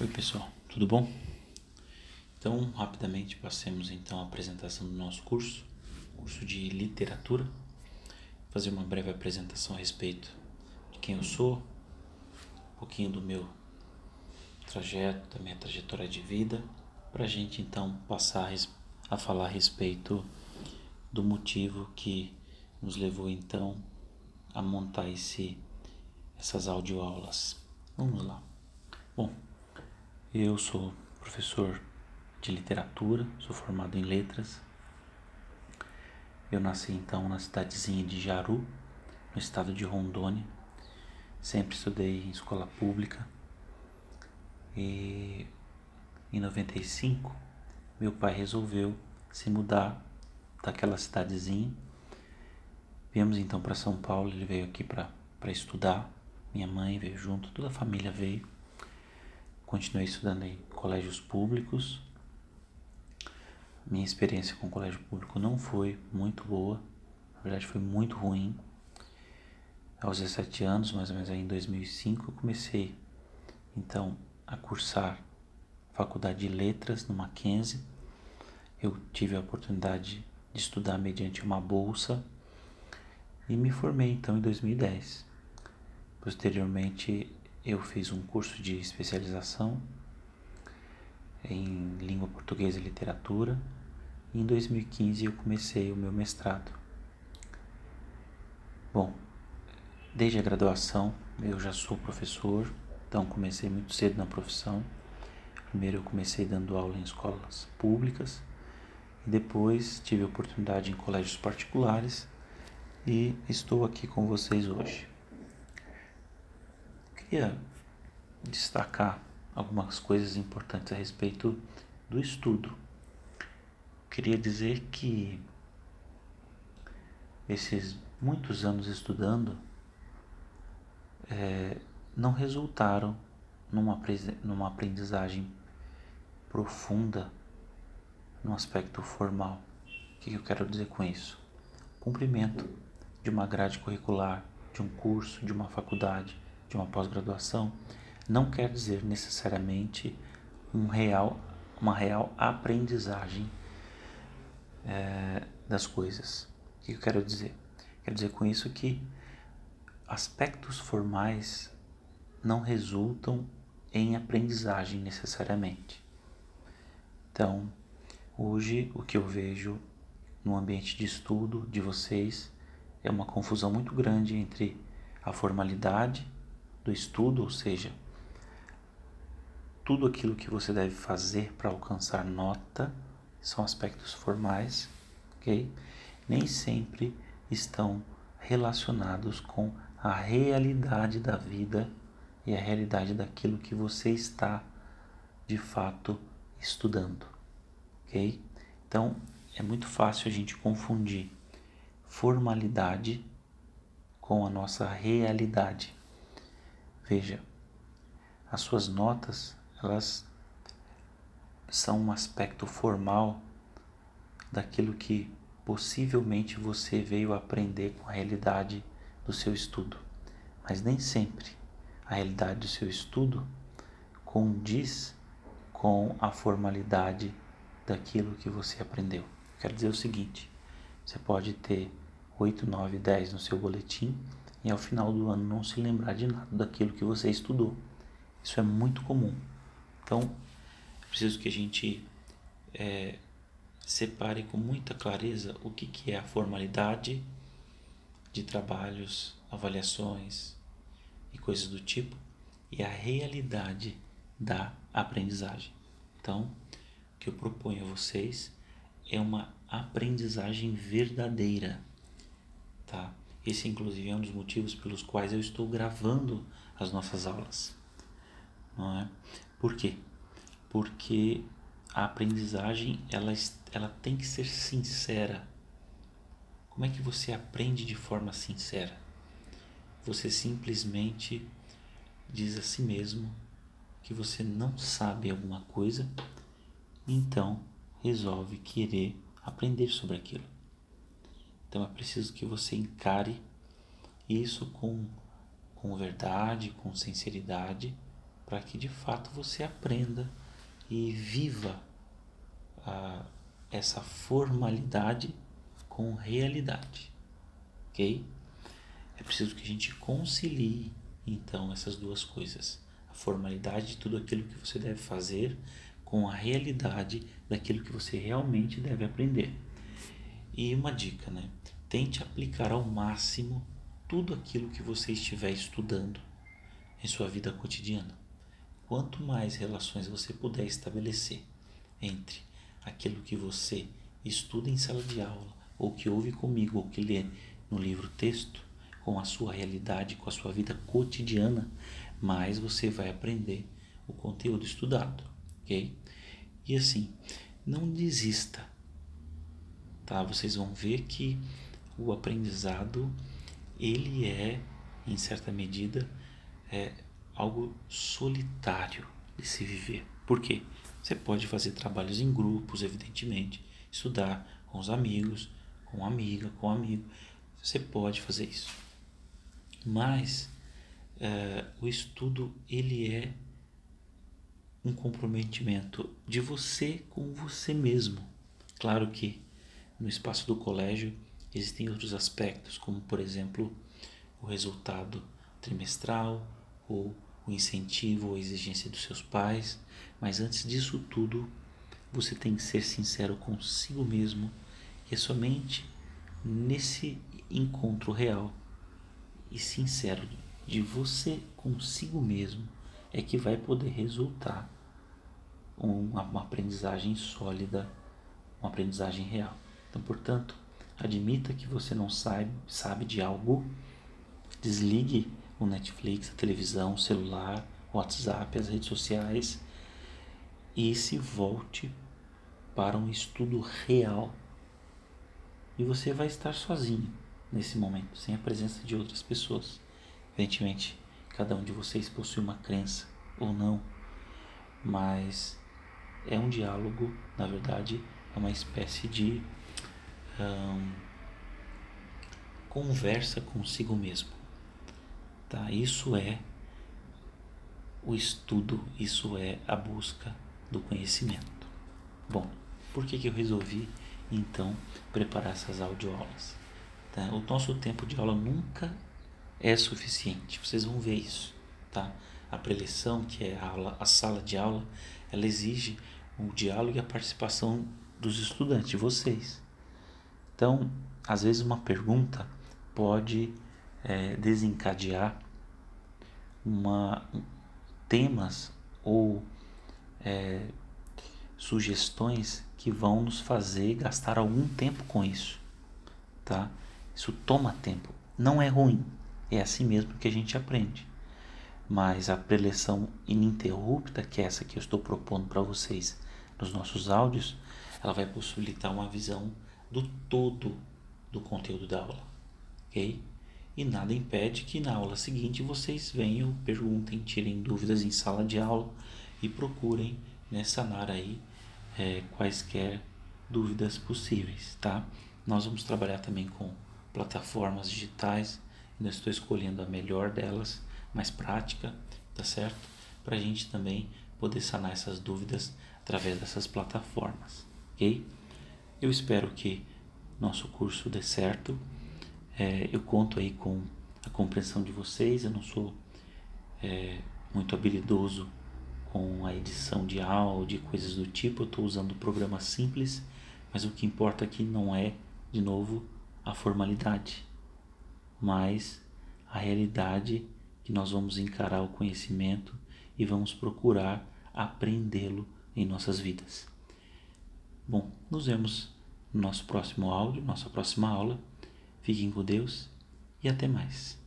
Oi pessoal, tudo bom? Então, rapidamente passemos então a apresentação do nosso curso, curso de literatura. Vou fazer uma breve apresentação a respeito de quem eu sou, um pouquinho do meu trajeto, da minha trajetória de vida, para a gente então passar a falar a respeito do motivo que nos levou então a montar esse, essas audioaulas. Vamos lá. Bom, eu sou professor de literatura, sou formado em letras. Eu nasci então na cidadezinha de Jaru, no estado de Rondônia. Sempre estudei em escola pública. E em 95, meu pai resolveu se mudar daquela cidadezinha. Viemos então para São Paulo, ele veio aqui para estudar. Minha mãe veio junto, toda a família veio continuei estudando em colégios públicos. Minha experiência com o colégio público não foi muito boa, na verdade foi muito ruim. Aos 17 anos, mais ou menos aí em 2005, eu comecei então a cursar faculdade de letras no Mackenzie. Eu tive a oportunidade de estudar mediante uma bolsa e me formei então em 2010. Posteriormente, eu fiz um curso de especialização em língua portuguesa e literatura e em 2015 eu comecei o meu mestrado. Bom, desde a graduação eu já sou professor, então comecei muito cedo na profissão. Primeiro eu comecei dando aula em escolas públicas e depois tive oportunidade em colégios particulares e estou aqui com vocês hoje queria destacar algumas coisas importantes a respeito do estudo. Queria dizer que esses muitos anos estudando é, não resultaram numa, numa aprendizagem profunda no aspecto formal. O que eu quero dizer com isso? Cumprimento de uma grade curricular, de um curso, de uma faculdade de uma pós-graduação não quer dizer necessariamente um real, uma real aprendizagem é, das coisas. O que eu quero dizer? Quero dizer com isso que aspectos formais não resultam em aprendizagem necessariamente. Então, hoje o que eu vejo no ambiente de estudo de vocês é uma confusão muito grande entre a formalidade do estudo, ou seja, tudo aquilo que você deve fazer para alcançar nota são aspectos formais, ok? Nem sempre estão relacionados com a realidade da vida e a realidade daquilo que você está de fato estudando, ok? Então é muito fácil a gente confundir formalidade com a nossa realidade. Veja, as suas notas, elas são um aspecto formal daquilo que possivelmente você veio aprender com a realidade do seu estudo, mas nem sempre a realidade do seu estudo condiz com a formalidade daquilo que você aprendeu. Quero dizer o seguinte: você pode ter 8, 9, 10 no seu boletim e ao final do ano não se lembrar de nada daquilo que você estudou. Isso é muito comum. Então, é preciso que a gente é, separe com muita clareza o que, que é a formalidade de trabalhos, avaliações e coisas do tipo e a realidade da aprendizagem. Então, o que eu proponho a vocês é uma aprendizagem verdadeira, tá? Esse, inclusive, é um dos motivos pelos quais eu estou gravando as nossas aulas. Não é? Por quê? Porque a aprendizagem ela, ela tem que ser sincera. Como é que você aprende de forma sincera? Você simplesmente diz a si mesmo que você não sabe alguma coisa, então resolve querer aprender sobre aquilo. Então é preciso que você encare isso com, com verdade, com sinceridade para que de fato você aprenda e viva a, essa formalidade com realidade, ok? É preciso que a gente concilie então essas duas coisas, a formalidade de tudo aquilo que você deve fazer com a realidade daquilo que você realmente deve aprender. E uma dica, né? Tente aplicar ao máximo tudo aquilo que você estiver estudando em sua vida cotidiana. Quanto mais relações você puder estabelecer entre aquilo que você estuda em sala de aula, ou que ouve comigo, ou que lê no livro texto, com a sua realidade, com a sua vida cotidiana, mais você vai aprender o conteúdo estudado, ok? E assim, não desista, tá? Vocês vão ver que o aprendizado ele é, em certa medida, é algo solitário de se viver. Por quê? Você pode fazer trabalhos em grupos, evidentemente, estudar com os amigos, com amiga, com amigo. Você pode fazer isso. Mas é, o estudo ele é um comprometimento de você com você mesmo. Claro que no espaço do colégio existem outros aspectos, como por exemplo o resultado trimestral ou o incentivo ou a exigência dos seus pais, mas antes disso tudo, você tem que ser sincero consigo mesmo e é somente nesse encontro real e sincero de você consigo mesmo é que vai poder resultar uma, uma aprendizagem sólida, uma aprendizagem real. Então, portanto, admita que você não sabe, sabe de algo, desligue o Netflix, a televisão, o celular, o WhatsApp, as redes sociais e se volte para um estudo real. E você vai estar sozinho nesse momento, sem a presença de outras pessoas. Evidentemente, cada um de vocês possui uma crença ou não, mas é um diálogo, na verdade, é uma espécie de conversa consigo mesmo. Tá? Isso é o estudo, isso é a busca do conhecimento. Bom, por que, que eu resolvi então preparar essas audioaulas? Tá? O nosso tempo de aula nunca é suficiente, vocês vão ver isso. Tá? A preleção, que é a, aula, a sala de aula, ela exige o diálogo e a participação dos estudantes, de vocês. Então, às vezes uma pergunta pode é, desencadear uma, temas ou é, sugestões que vão nos fazer gastar algum tempo com isso, tá? Isso toma tempo. Não é ruim, é assim mesmo que a gente aprende. Mas a preleção ininterrupta, que é essa que eu estou propondo para vocês nos nossos áudios, ela vai possibilitar uma visão do todo do conteúdo da aula, ok? E nada impede que na aula seguinte vocês venham, perguntem, tirem dúvidas em sala de aula e procurem né, sanar aí é, quaisquer dúvidas possíveis, tá? Nós vamos trabalhar também com plataformas digitais, ainda estou escolhendo a melhor delas, mais prática, tá certo? Para a gente também poder sanar essas dúvidas através dessas plataformas, ok? Eu espero que nosso curso dê certo. É, eu conto aí com a compreensão de vocês. Eu não sou é, muito habilidoso com a edição de áudio e coisas do tipo. Eu estou usando um programa simples, mas o que importa aqui não é, de novo, a formalidade, mas a realidade que nós vamos encarar o conhecimento e vamos procurar aprendê-lo em nossas vidas. Bom, nos vemos no nosso próximo áudio, nossa próxima aula. Fiquem com Deus e até mais.